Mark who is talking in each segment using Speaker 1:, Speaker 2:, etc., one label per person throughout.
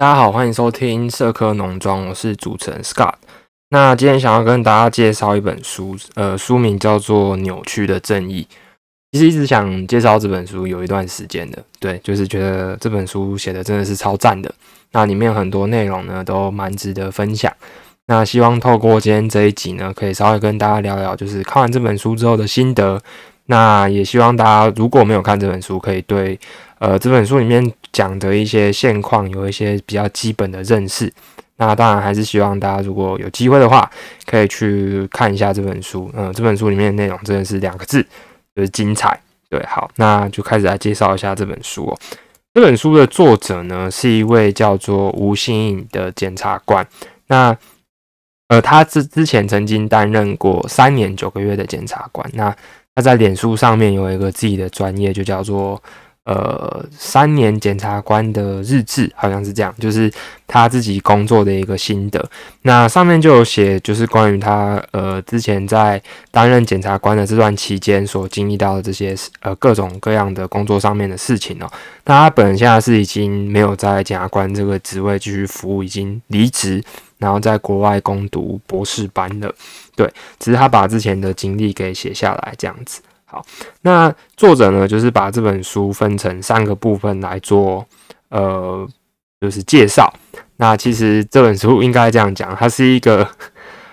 Speaker 1: 大家好，欢迎收听社科农庄，我是主持人 Scott。那今天想要跟大家介绍一本书，呃，书名叫做《扭曲的正义》。其实一直想介绍这本书有一段时间的，对，就是觉得这本书写的真的是超赞的。那里面很多内容呢，都蛮值得分享。那希望透过今天这一集呢，可以稍微跟大家聊聊，就是看完这本书之后的心得。那也希望大家如果没有看这本书，可以对呃这本书里面讲的一些现况有一些比较基本的认识。那当然还是希望大家如果有机会的话，可以去看一下这本书。嗯，这本书里面的内容真的是两个字，就是精彩。对，好，那就开始来介绍一下这本书哦。这本书的作者呢是一位叫做吴新颖的检察官。那呃，他之之前曾经担任过三年九个月的检察官。那他在脸书上面有一个自己的专业，就叫做呃三年检察官的日志，好像是这样，就是他自己工作的一个心得。那上面就有写，就是关于他呃之前在担任检察官的这段期间所经历到的这些呃各种各样的工作上面的事情哦。那他本人现在是已经没有在检察官这个职位继续服务，已经离职。然后在国外攻读博士班的，对，只是他把之前的经历给写下来这样子。好，那作者呢，就是把这本书分成三个部分来做，呃，就是介绍。那其实这本书应该这样讲，它是一个。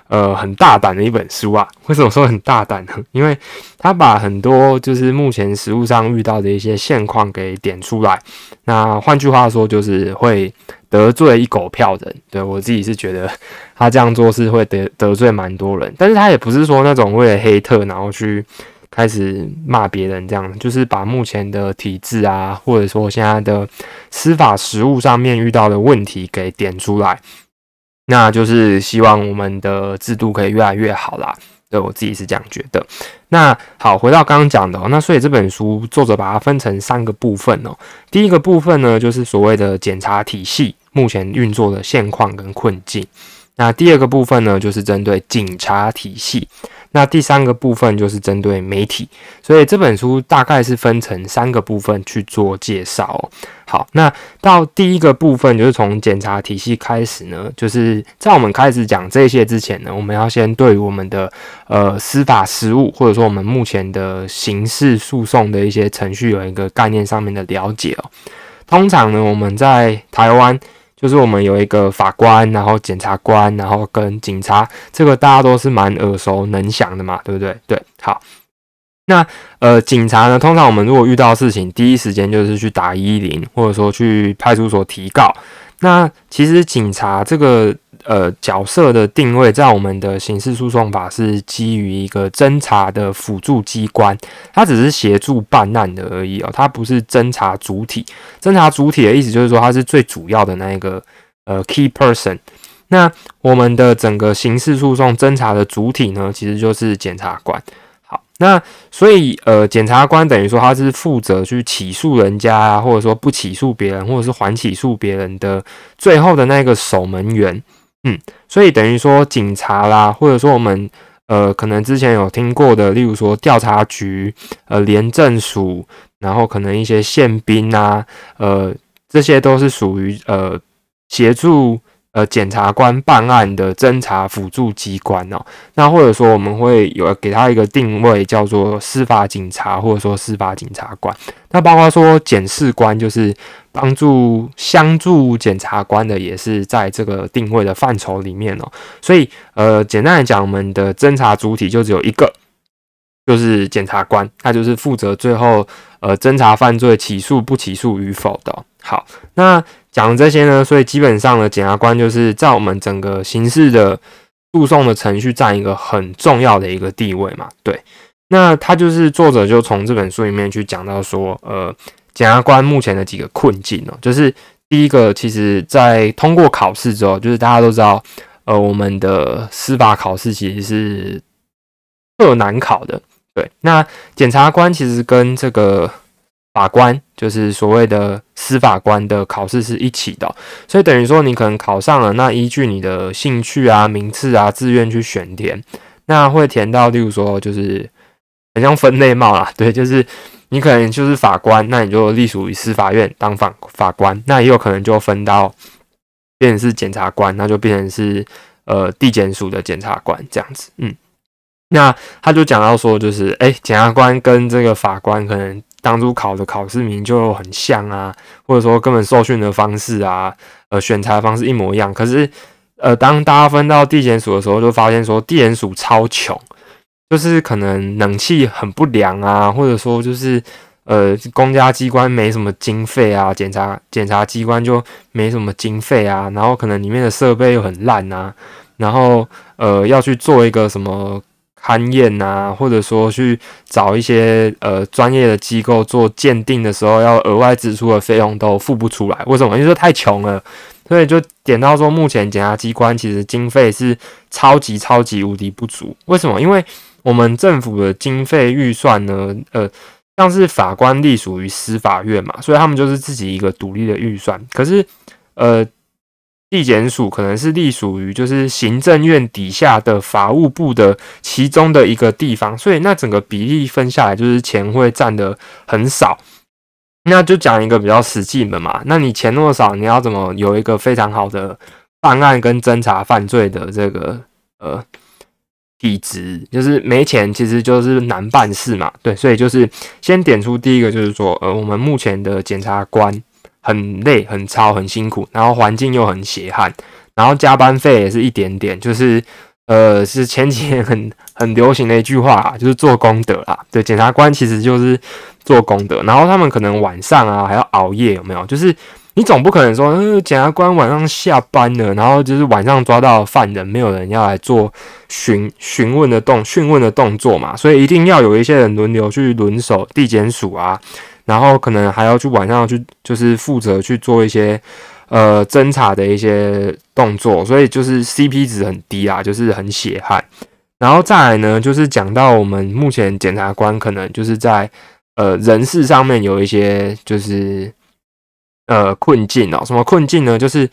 Speaker 1: 呃，很大胆的一本书啊！为什么说很大胆呢？因为他把很多就是目前实物上遇到的一些现况给点出来。那换句话说，就是会得罪一狗票人。对我自己是觉得他这样做是会得得罪蛮多人，但是他也不是说那种为了黑特然后去开始骂别人这样，就是把目前的体制啊，或者说现在的司法实务上面遇到的问题给点出来。那就是希望我们的制度可以越来越好啦，对我自己是这样觉得。那好，回到刚刚讲的，那所以这本书作者把它分成三个部分哦。第一个部分呢，就是所谓的检查体系目前运作的现况跟困境。那第二个部分呢，就是针对警察体系。那第三个部分就是针对媒体，所以这本书大概是分成三个部分去做介绍。好，那到第一个部分就是从检察体系开始呢，就是在我们开始讲这些之前呢，我们要先对我们的呃司法实务，或者说我们目前的刑事诉讼的一些程序有一个概念上面的了解哦。通常呢，我们在台湾。就是我们有一个法官，然后检察官，然后跟警察，这个大家都是蛮耳熟能详的嘛，对不对？对，好。那呃，警察呢，通常我们如果遇到事情，第一时间就是去打一零，或者说去派出所提告。那其实警察这个。呃，角色的定位在我们的刑事诉讼法是基于一个侦查的辅助机关，它只是协助办案的而已哦，它不是侦查主体。侦查主体的意思就是说，它是最主要的那一个呃 key person。那我们的整个刑事诉讼侦查的主体呢，其实就是检察官。好，那所以呃，检察官等于说他是负责去起诉人家啊，或者说不起诉别人，或者是还起诉别人的最后的那个守门员。嗯，所以等于说警察啦，或者说我们呃，可能之前有听过的，例如说调查局、呃，廉政署，然后可能一些宪兵啊，呃，这些都是属于呃协助。呃，检察官办案的侦查辅助机关哦，那或者说我们会有给他一个定位，叫做司法警察，或者说司法警察官。那包括说检视官，就是帮助相助检察官的，也是在这个定位的范畴里面哦。所以，呃，简单来讲，我们的侦查主体就只有一个，就是检察官，他就是负责最后呃侦查犯罪起诉不起诉与否的。好，那。讲这些呢，所以基本上呢，检察官就是在我们整个刑事的诉讼的程序占一个很重要的一个地位嘛。对，那他就是作者就从这本书里面去讲到说，呃，检察官目前的几个困境哦，就是第一个，其实在通过考试之后，就是大家都知道，呃，我们的司法考试其实是特难考的。对，那检察官其实跟这个。法官就是所谓的司法官的考试是一起的，所以等于说你可能考上了，那依据你的兴趣啊、名次啊、志愿去选填，那会填到，例如说就是很像分类帽啦，对，就是你可能就是法官，那你就隶属于司法院当法法官，那也有可能就分到变成是检察官，那就变成是呃地检署的检察官这样子。嗯，那他就讲到说，就是哎，检察官跟这个法官可能当初考的考试名就很像啊，或者说根本受训的方式啊，呃，选材方式一模一样。可是呃，当大家分到地检署的时候，就发现说地检署超穷，就是可能冷气很不良啊，或者说就是呃，公家机关没什么经费啊，检察检察机关就没什么经费啊，然后可能里面的设备又很烂啊，然后呃，要去做一个什么勘验啊，或者说去找一些呃专业的机构做鉴定的时候，要额外支出的费用都付不出来，为什么？因为说太穷了。所以就点到说，目前检察机关其实经费是超级超级无敌不足。为什么？因为我们政府的经费预算呢，呃，像是法官隶属于司法院嘛，所以他们就是自己一个独立的预算。可是，呃，地检署可能是隶属于就是行政院底下的法务部的其中的一个地方，所以那整个比例分下来，就是钱会占的很少。那就讲一个比较实际的嘛，那你钱那么少，你要怎么有一个非常好的办案跟侦查犯罪的这个呃体值？就是没钱，其实就是难办事嘛。对，所以就是先点出第一个，就是说，呃，我们目前的检察官很累、很操、很辛苦，然后环境又很血汗，然后加班费也是一点点，就是呃，是前几年很很流行的一句话，就是做功德啦。对，检察官其实就是。做功德，然后他们可能晚上啊还要熬夜，有没有？就是你总不可能说，呃，检察官晚上下班了，然后就是晚上抓到犯人，没有人要来做询询问的动讯问的动作嘛，所以一定要有一些人轮流去轮守地检署啊，然后可能还要去晚上去就是负责去做一些呃侦查的一些动作，所以就是 CP 值很低啊，就是很血汗。然后再来呢，就是讲到我们目前检察官可能就是在。呃，人事上面有一些就是呃困境哦。什么困境呢？就是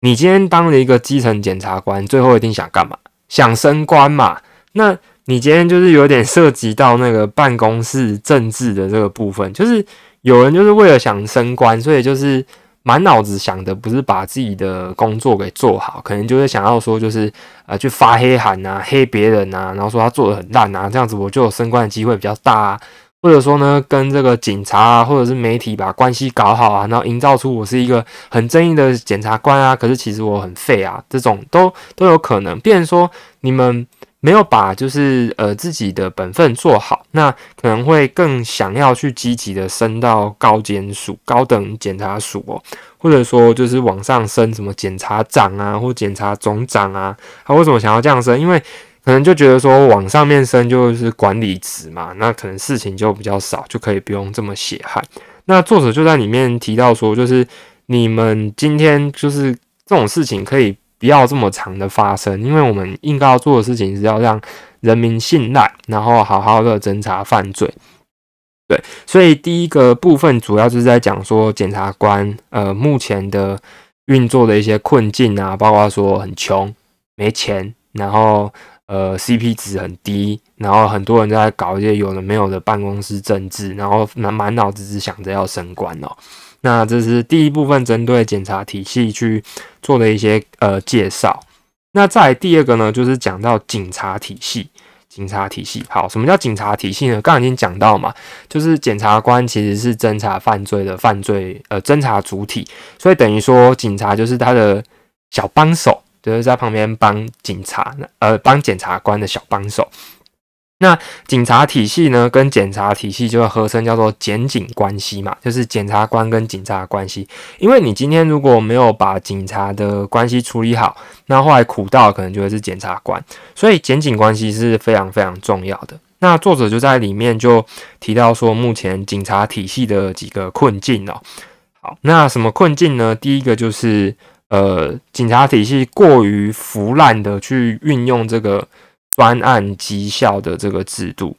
Speaker 1: 你今天当了一个基层检察官，最后一定想干嘛？想升官嘛。那你今天就是有点涉及到那个办公室政治的这个部分，就是有人就是为了想升官，所以就是满脑子想的不是把自己的工作给做好，可能就是想要说就是呃去发黑函啊，黑别人啊，然后说他做的很烂啊，这样子我就有升官的机会比较大啊。或者说呢，跟这个警察啊，或者是媒体把关系搞好啊，然后营造出我是一个很正义的检察官啊，可是其实我很废啊，这种都都有可能。变成说你们没有把就是呃自己的本分做好，那可能会更想要去积极的升到高检署、高等检察署哦，或者说就是往上升什么检察长啊，或检察总长啊，他为什么想要这样升？因为可能就觉得说往上面升就是管理职嘛，那可能事情就比较少，就可以不用这么血汗。那作者就在里面提到说，就是你们今天就是这种事情可以不要这么长的发生，因为我们应该要做的事情是要让人民信赖，然后好好的侦查犯罪。对，所以第一个部分主要就是在讲说检察官呃目前的运作的一些困境啊，包括说很穷、没钱，然后。呃，CP 值很低，然后很多人都在搞一些有的没有的办公室政治，然后满满脑子只想着要升官哦。那这是第一部分针对检察体系去做的一些呃介绍。那再第二个呢，就是讲到警察体系。警察体系，好，什么叫警察体系呢？刚刚已经讲到嘛，就是检察官其实是侦查犯罪的犯罪呃侦查主体，所以等于说警察就是他的小帮手。就是在旁边帮警察，呃，帮检察官的小帮手。那警察体系呢，跟检察体系就会合称叫做检警关系嘛，就是检察官跟警察关系。因为你今天如果没有把警察的关系处理好，那后来苦到可能就会是检察官。所以检警关系是非常非常重要的。那作者就在里面就提到说，目前警察体系的几个困境哦。好，那什么困境呢？第一个就是。呃，警察体系过于腐烂的去运用这个专案绩效的这个制度。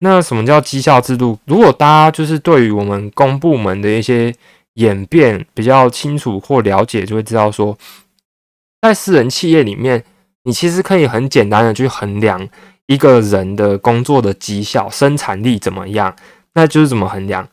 Speaker 1: 那什么叫绩效制度？如果大家就是对于我们公部门的一些演变比较清楚或了解，就会知道说，在私人企业里面，你其实可以很简单的去衡量一个人的工作的绩效、生产力怎么样。那就是怎么衡量？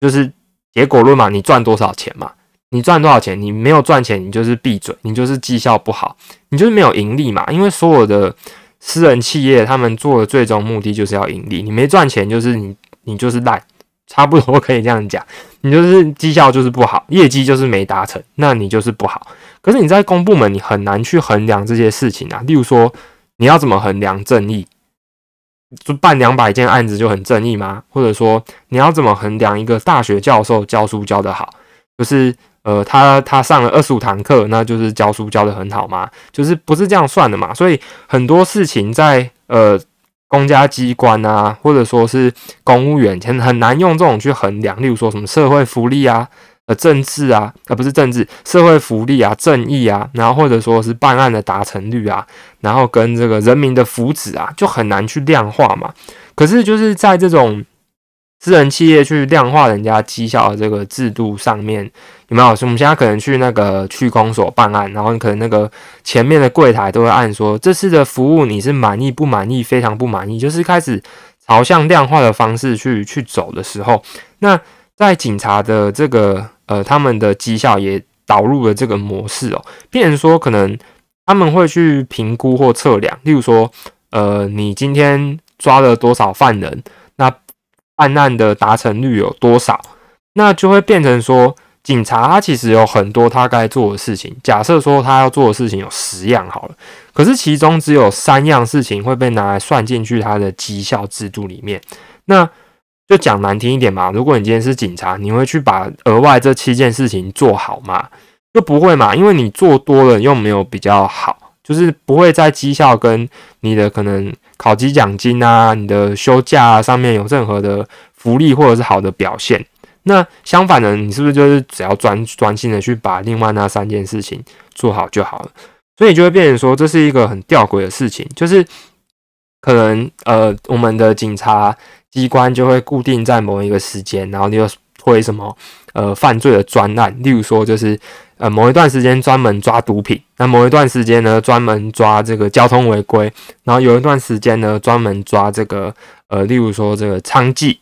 Speaker 1: 就是结果论嘛，你赚多少钱嘛。你赚多少钱，你没有赚钱，你就是闭嘴，你就是绩效不好，你就是没有盈利嘛。因为所有的私人企业，他们做的最终目的就是要盈利，你没赚钱，就是你你就是烂，差不多可以这样讲，你就是绩效就是不好，业绩就是没达成，那你就是不好。可是你在公部门，你很难去衡量这些事情啊。例如说，你要怎么衡量正义？就办两百件案子就很正义吗？或者说你要怎么衡量一个大学教授教书教得好？就是呃，他他上了二十五堂课，那就是教书教得很好嘛？就是不是这样算的嘛？所以很多事情在呃公家机关啊，或者说是公务员，很很难用这种去衡量。例如说什么社会福利啊。呃，政治啊，而不是政治，社会福利啊，正义啊，然后或者说是办案的达成率啊，然后跟这个人民的福祉啊，就很难去量化嘛。可是就是在这种私人企业去量化人家绩效的这个制度上面，有没有？我们现在可能去那个区公所办案，然后你可能那个前面的柜台都会按说这次的服务你是满意不满意，非常不满意，就是开始朝向量化的方式去去走的时候，那在警察的这个。呃，他们的绩效也导入了这个模式哦，变成说可能他们会去评估或测量，例如说，呃，你今天抓了多少犯人，办案的达成率有多少，那就会变成说，警察他其实有很多他该做的事情。假设说他要做的事情有十样好了，可是其中只有三样事情会被拿来算进去他的绩效制度里面，那。就讲难听一点嘛，如果你今天是警察，你会去把额外这七件事情做好吗？就不会嘛，因为你做多了又没有比较好，就是不会在绩效跟你的可能考级奖金啊、你的休假上面有任何的福利或者是好的表现。那相反的，你是不是就是只要专专心的去把另外那三件事情做好就好了？所以就会变成说，这是一个很吊诡的事情，就是可能呃，我们的警察。机关就会固定在某一个时间，然后你又推什么呃犯罪的专案，例如说就是呃某一段时间专门抓毒品，那某一段时间呢专门抓这个交通违规，然后有一段时间呢专门抓这个呃例如说这个娼妓。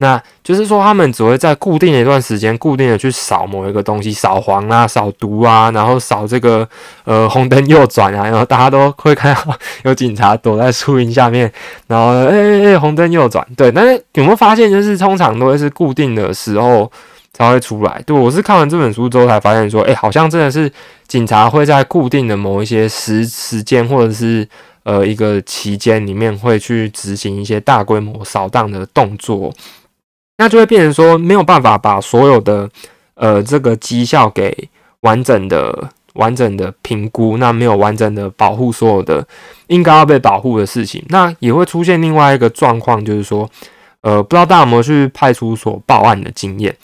Speaker 1: 那就是说，他们只会在固定的一段时间，固定的去扫某一个东西，扫黄啊，扫毒啊，然后扫这个呃红灯右转啊，然后大家都会看到有警察躲在树荫下面，然后哎哎哎红灯右转，对。但是有没有发现，就是通常都会是固定的时候才会出来？对我是看完这本书之后才发现，说哎，好像真的是警察会在固定的某一些时时间或者是呃一个期间里面会去执行一些大规模扫荡的动作。那就会变成说没有办法把所有的呃这个绩效给完整的完整的评估，那没有完整的保护所有的应该要被保护的事情，那也会出现另外一个状况，就是说呃不知道大家有没有去派出所报案的经验？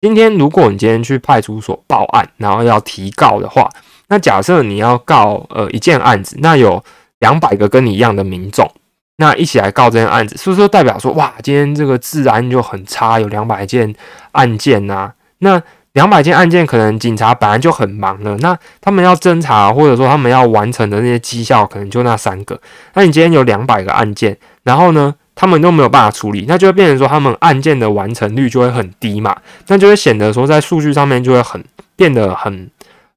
Speaker 1: 今天如果你今天去派出所报案，然后要提告的话，那假设你要告呃一件案子，那有两百个跟你一样的民众。那一起来告这件案子，是不是代表说，哇，今天这个治安就很差，有两百件案件呐？那两百件案件，可能警察本来就很忙了，那他们要侦查，或者说他们要完成的那些绩效，可能就那三个。那你今天有两百个案件，然后呢，他们都没有办法处理，那就会变成说，他们案件的完成率就会很低嘛？那就会显得说，在数据上面就会很变得很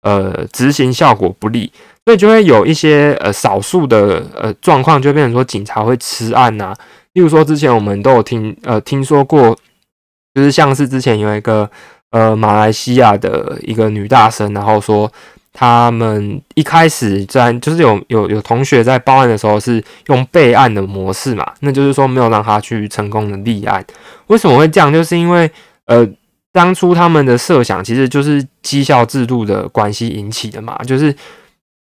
Speaker 1: 呃，执行效果不利。所以就会有一些呃少数的呃状况，就变成说警察会吃案呐。例如说，之前我们都有听呃听说过，就是像是之前有一个呃马来西亚的一个女大生，然后说他们一开始在就是有有有同学在报案的时候是用备案的模式嘛，那就是说没有让他去成功的立案。为什么会这样？就是因为呃当初他们的设想其实就是绩效制度的关系引起的嘛，就是。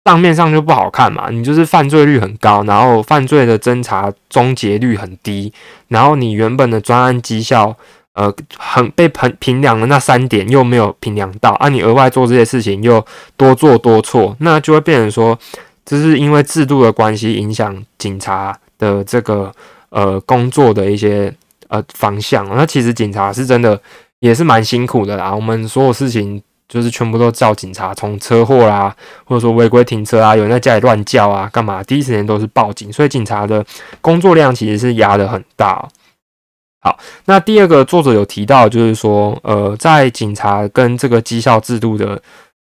Speaker 1: 账面上就不好看嘛，你就是犯罪率很高，然后犯罪的侦查终结率很低，然后你原本的专案绩效，呃，很被评评量的那三点又没有评量到，啊，你额外做这些事情又多做多错，那就会变成说，这是因为制度的关系影响警察的这个呃工作的一些呃方向，那其实警察是真的也是蛮辛苦的啦，我们所有事情。就是全部都叫警察，从车祸啦，或者说违规停车啊，有人在家里乱叫啊，干嘛？第一时间都是报警，所以警察的工作量其实是压得很大。好，那第二个作者有提到，就是说，呃，在警察跟这个绩效制度的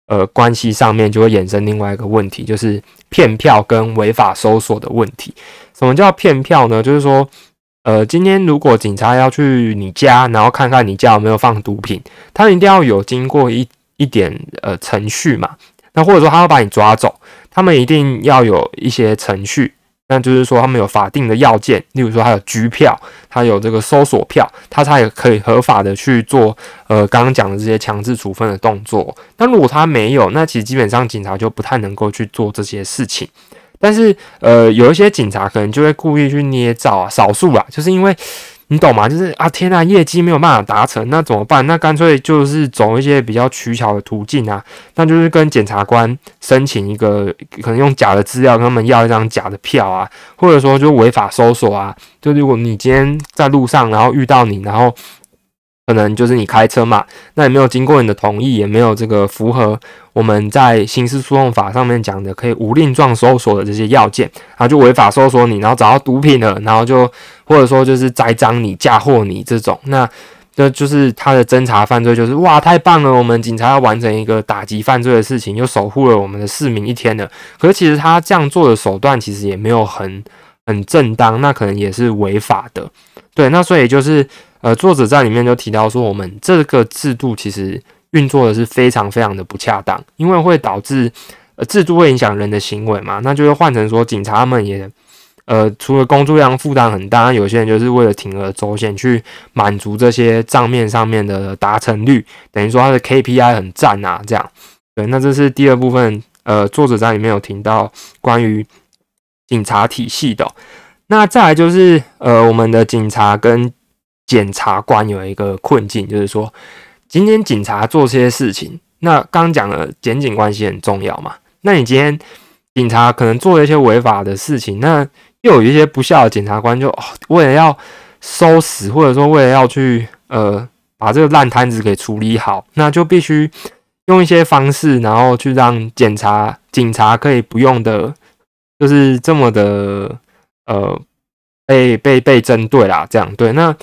Speaker 1: 呃关系上面，就会衍生另外一个问题，就是骗票跟违法搜索的问题。什么叫骗票呢？就是说，呃，今天如果警察要去你家，然后看看你家有没有放毒品，他一定要有经过一一点呃程序嘛。那或者说他要把你抓走，他们一定要有一些程序。那就是说，他们有法定的要件，例如说，他有拘票，他有这个搜索票，他才可以合法的去做呃刚刚讲的这些强制处分的动作。那如果他没有，那其实基本上警察就不太能够去做这些事情。但是呃，有一些警察可能就会故意去捏造啊，少数啊，就是因为。你懂吗？就是啊，天呐，业绩没有办法达成，那怎么办？那干脆就是走一些比较取巧的途径啊，那就是跟检察官申请一个，可能用假的资料跟他们要一张假的票啊，或者说就违法搜索啊。就如果你今天在路上，然后遇到你，然后。可能就是你开车嘛，那也没有经过你的同意，也没有这个符合我们在刑事诉讼法上面讲的可以无令状搜索的这些要件，然后就违法搜索你，然后找到毒品了，然后就或者说就是栽赃你、嫁祸你这种，那这就是他的侦查犯罪，就是哇太棒了，我们警察要完成一个打击犯罪的事情，又守护了我们的市民一天了。可是其实他这样做的手段其实也没有很很正当，那可能也是违法的。对，那所以就是。呃，作者在里面就提到说，我们这个制度其实运作的是非常非常的不恰当，因为会导致呃制度会影响人的行为嘛，那就会换成说警察们也呃除了工作量负担很大，有些人就是为了铤而走险去满足这些账面上面的达成率，等于说他的 KPI 很赞啊，这样。对，那这是第二部分，呃，作者在里面有听到关于警察体系的，那再来就是呃我们的警察跟检察官有一个困境，就是说，今天警察做这些事情，那刚讲了检警关系很重要嘛？那你今天警察可能做了一些违法的事情，那又有一些不孝的检察官，就为了要收拾，或者说为了要去呃把这个烂摊子给处理好，那就必须用一些方式，然后去让检察警察可以不用的，就是这么的呃被被被针对啦，这样对那。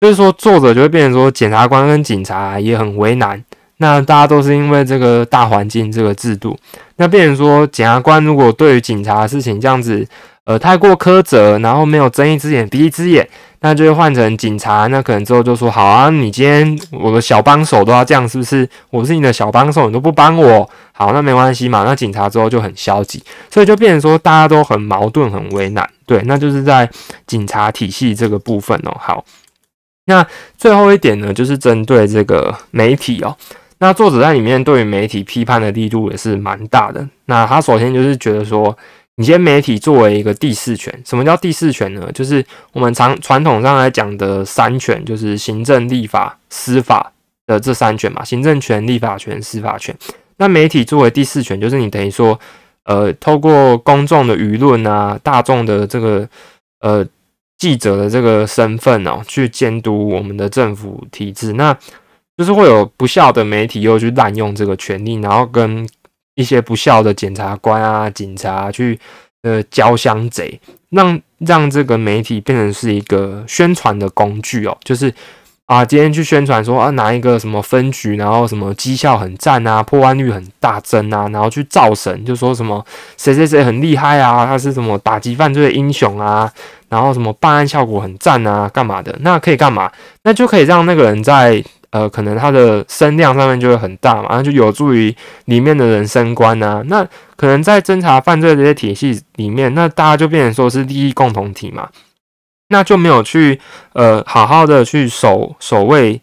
Speaker 1: 就是说，作者就会变成说，检察官跟警察也很为难。那大家都是因为这个大环境、这个制度，那变成说，检察官如果对于警察的事情这样子，呃，太过苛责，然后没有睁一只眼闭一只眼，那就会换成警察。那可能之后就说，好啊，你今天我的小帮手都要这样，是不是？我是你的小帮手，你都不帮我，好，那没关系嘛。那警察之后就很消极，所以就变成说，大家都很矛盾、很为难。对，那就是在警察体系这个部分哦。好。那最后一点呢，就是针对这个媒体哦。那作者在里面对于媒体批判的力度也是蛮大的。那他首先就是觉得说，你先媒体作为一个第四权，什么叫第四权呢？就是我们常传统上来讲的三权，就是行政、立法、司法的这三权嘛。行政权、立法权、司法权。那媒体作为第四权，就是你等于说，呃，透过公众的舆论啊，大众的这个，呃。记者的这个身份哦，去监督我们的政府体制，那就是会有不孝的媒体又去滥用这个权利，然后跟一些不孝的检察官啊、警察去呃交相贼，让让这个媒体变成是一个宣传的工具哦，就是。啊，今天去宣传说啊，拿一个什么分局，然后什么绩效很赞啊，破案率很大增啊，然后去造神，就说什么谁谁谁很厉害啊，他是什么打击犯罪的英雄啊，然后什么办案效果很赞啊，干嘛的？那可以干嘛？那就可以让那个人在呃，可能他的声量上面就会很大嘛，然后就有助于里面的人升官啊。那可能在侦查犯罪这些体系里面，那大家就变成说是利益共同体嘛。那就没有去呃好好的去守守卫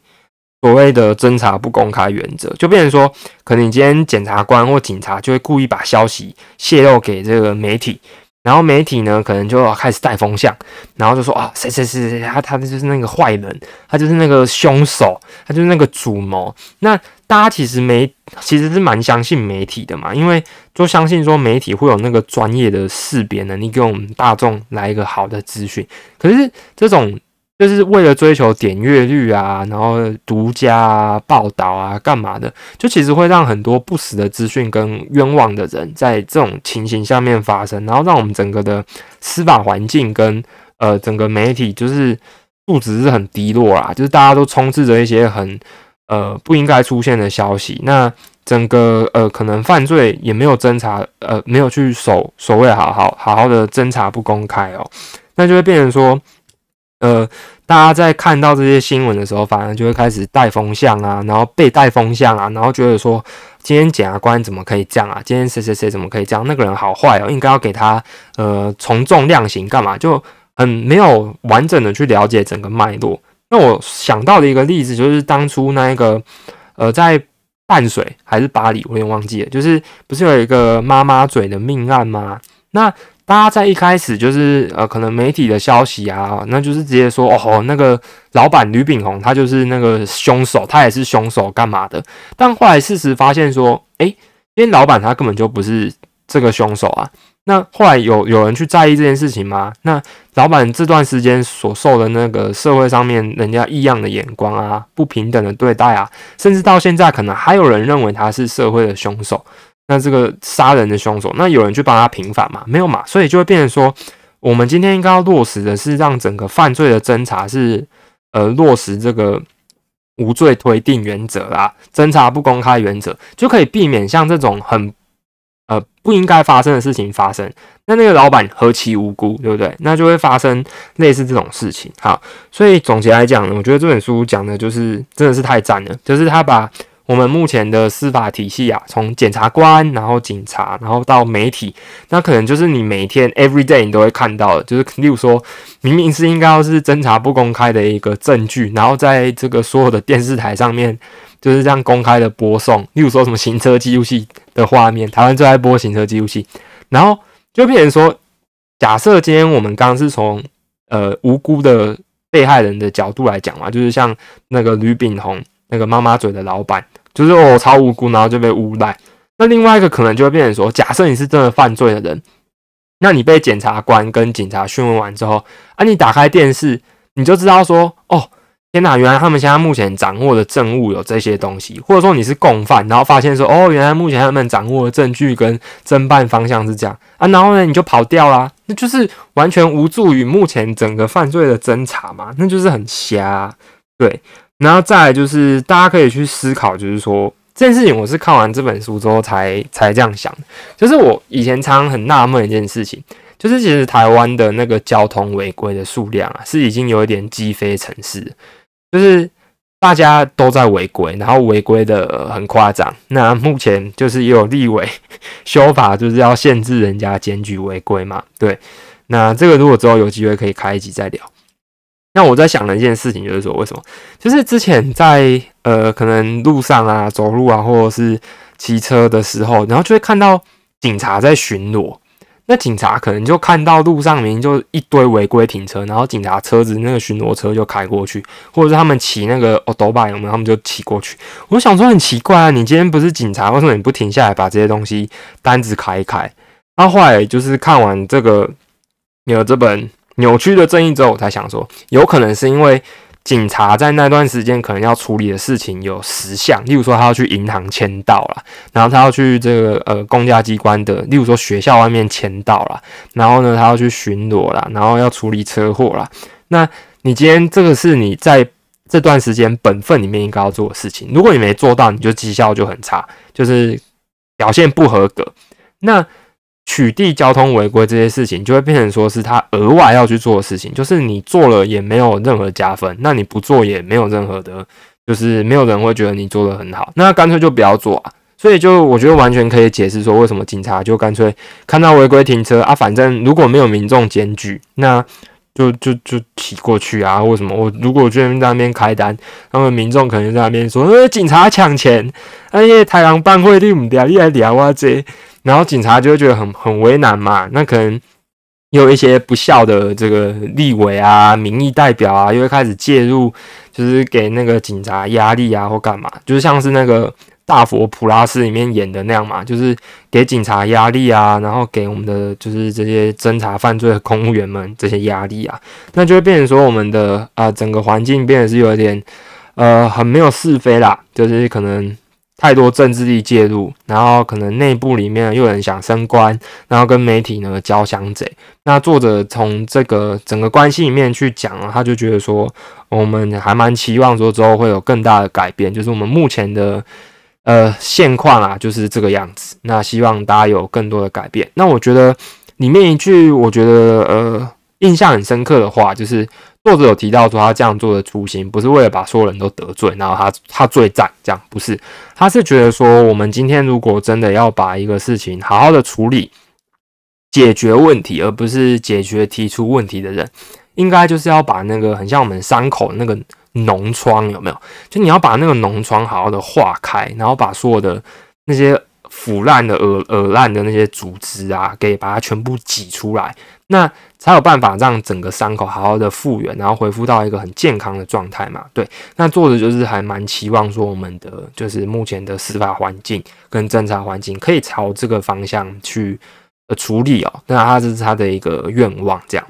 Speaker 1: 所谓的侦查不公开原则，就变成说，可能你今天检察官或警察就会故意把消息泄露给这个媒体。然后媒体呢，可能就开始带风向，然后就说啊，谁谁谁谁，他他就是那个坏人，他就是那个凶手，他就是那个主谋。那大家其实没，其实是蛮相信媒体的嘛，因为就相信说媒体会有那个专业的识别能力，给我们大众来一个好的资讯。可是这种。就是为了追求点阅率啊，然后独家报道啊，干嘛的？就其实会让很多不实的资讯跟冤枉的人在这种情形下面发生，然后让我们整个的司法环境跟呃整个媒体就是素质是很低落啦，就是大家都充斥着一些很呃不应该出现的消息，那整个呃可能犯罪也没有侦查，呃没有去守所谓好好好好的侦查不公开哦，那就会变成说，呃大家在看到这些新闻的时候，反而就会开始带风向啊，然后被带风向啊，然后觉得说今天检察官怎么可以这样啊？今天谁谁谁怎么可以这样？那个人好坏哦，应该要给他呃从重量刑干嘛？就很没有完整的去了解整个脉络。那我想到的一个例子就是当初那一个呃，在淡水还是巴黎，我有点忘记了，就是不是有一个妈妈嘴的命案吗？那大家在一开始就是呃，可能媒体的消息啊，那就是直接说哦，那个老板吕炳宏他就是那个凶手，他也是凶手干嘛的？但后来事实发现说，诶，因为老板他根本就不是这个凶手啊。那后来有有人去在意这件事情吗？那老板这段时间所受的那个社会上面人家异样的眼光啊，不平等的对待啊，甚至到现在可能还有人认为他是社会的凶手，那这个杀人的凶手，那有人去帮他平反吗？没有嘛，所以就会变成说，我们今天应该要落实的是让整个犯罪的侦查是呃落实这个无罪推定原则啦，侦查不公开原则，就可以避免像这种很。呃，不应该发生的事情发生，那那个老板何其无辜，对不对？那就会发生类似这种事情。好，所以总结来讲呢，我觉得这本书讲的就是真的是太赞了，就是他把我们目前的司法体系啊，从检察官，然后警察，然后到媒体，那可能就是你每天 every day 你都会看到的，就是例如说明明是应该要是侦查不公开的一个证据，然后在这个所有的电视台上面。就是这样公开的播送，例如说什么行车记录器的画面，台湾最爱播行车记录器，然后就变成说，假设今天我们刚刚是从呃无辜的被害人的角度来讲嘛，就是像那个吕炳宏那个妈妈嘴的老板，就是我超无辜，然后就被诬赖。那另外一个可能就会变成说，假设你是真的犯罪的人，那你被检察官跟警察讯问完之后，啊，你打开电视，你就知道说，哦。天哪！原来他们现在目前掌握的证物有这些东西，或者说你是共犯，然后发现说哦，原来目前他们掌握的证据跟侦办方向是这样啊，然后呢你就跑掉啦，那就是完全无助于目前整个犯罪的侦查嘛，那就是很瞎。对，然后再来就是大家可以去思考，就是说这件事情，我是看完这本书之后才才这样想，就是我以前常常很纳闷一件事情。就是其实台湾的那个交通违规的数量啊，是已经有一点击飞城市，就是大家都在违规，然后违规的很夸张。那目前就是也有立委 修法，就是要限制人家检举违规嘛。对，那这个如果之后有机会可以开一集再聊。那我在想的一件事情就是说，为什么？就是之前在呃可能路上啊走路啊，或者是骑车的时候，然后就会看到警察在巡逻。那警察可能就看到路上明明就一堆违规停车，然后警察车子那个巡逻车就开过去，或者是他们骑那个哦斗把有没有？他们就骑过去。我想说很奇怪啊，你今天不是警察，为什么你不停下来把这些东西单子开一开？那后来就是看完这个有这本扭曲的正义之后，我才想说，有可能是因为。警察在那段时间可能要处理的事情有十项，例如说他要去银行签到了，然后他要去这个呃公家机关的，例如说学校外面签到了，然后呢他要去巡逻了，然后要处理车祸了。那你今天这个是你在这段时间本分里面应该要做的事情，如果你没做到，你就绩效就很差，就是表现不合格。那取缔交通违规这些事情，就会变成说是他额外要去做的事情，就是你做了也没有任何加分，那你不做也没有任何的，就是没有人会觉得你做的很好，那干脆就不要做啊。所以就我觉得完全可以解释说，为什么警察就干脆看到违规停车啊，反正如果没有民众检举，那就就就骑过去啊。为什么我如果在那边开单，那么民众可能在那边说，呃，警察抢钱，哎呀，太阳办会你唔掉，你来聊啊这。然后警察就会觉得很很为难嘛，那可能有一些不孝的这个立委啊、民意代表啊，又会开始介入，就是给那个警察压力啊，或干嘛，就是像是那个大佛普拉斯里面演的那样嘛，就是给警察压力啊，然后给我们的就是这些侦查犯罪的公务员们这些压力啊，那就会变成说我们的啊整个环境变得是有点呃很没有是非啦，就是可能。太多政治力介入，然后可能内部里面又有人想升官，然后跟媒体呢交相贼。那作者从这个整个关系里面去讲啊，他就觉得说，我们还蛮期望说之后会有更大的改变，就是我们目前的呃现况啊就是这个样子。那希望大家有更多的改变。那我觉得里面一句我觉得呃印象很深刻的话，就是作者有提到说他这样做的初心不是为了把所有人都得罪，然后他他最赞这样不是，他是觉得说我们今天如果真的要把一个事情好好的处理。解决问题，而不是解决提出问题的人，应该就是要把那个很像我们伤口那个脓疮有没有？就你要把那个脓疮好好的化开，然后把所有的那些腐烂的、恶恶烂的那些组织啊，给把它全部挤出来，那才有办法让整个伤口好好的复原，然后恢复到一个很健康的状态嘛。对，那作者就是还蛮期望说，我们的就是目前的司法环境跟侦查环境可以朝这个方向去。呃处理哦，那他这是他的一个愿望，这样，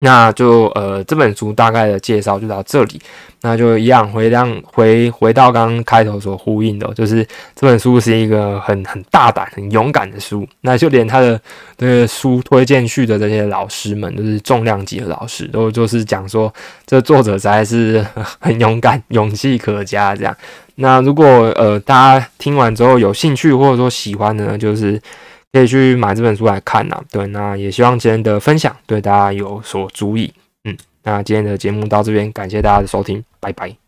Speaker 1: 那就呃这本书大概的介绍就到这里，那就一样回让回回到刚刚开头所呼应的，就是这本书是一个很很大胆、很勇敢的书，那就连他的这个书推荐序的这些老师们都是重量级的老师，都就是讲说这作者实在是很勇敢、勇气可嘉这样。那如果呃大家听完之后有兴趣或者说喜欢的呢，就是。可以去买这本书来看呐，对，那也希望今天的分享对大家有所注意，嗯，那今天的节目到这边，感谢大家的收听，拜拜。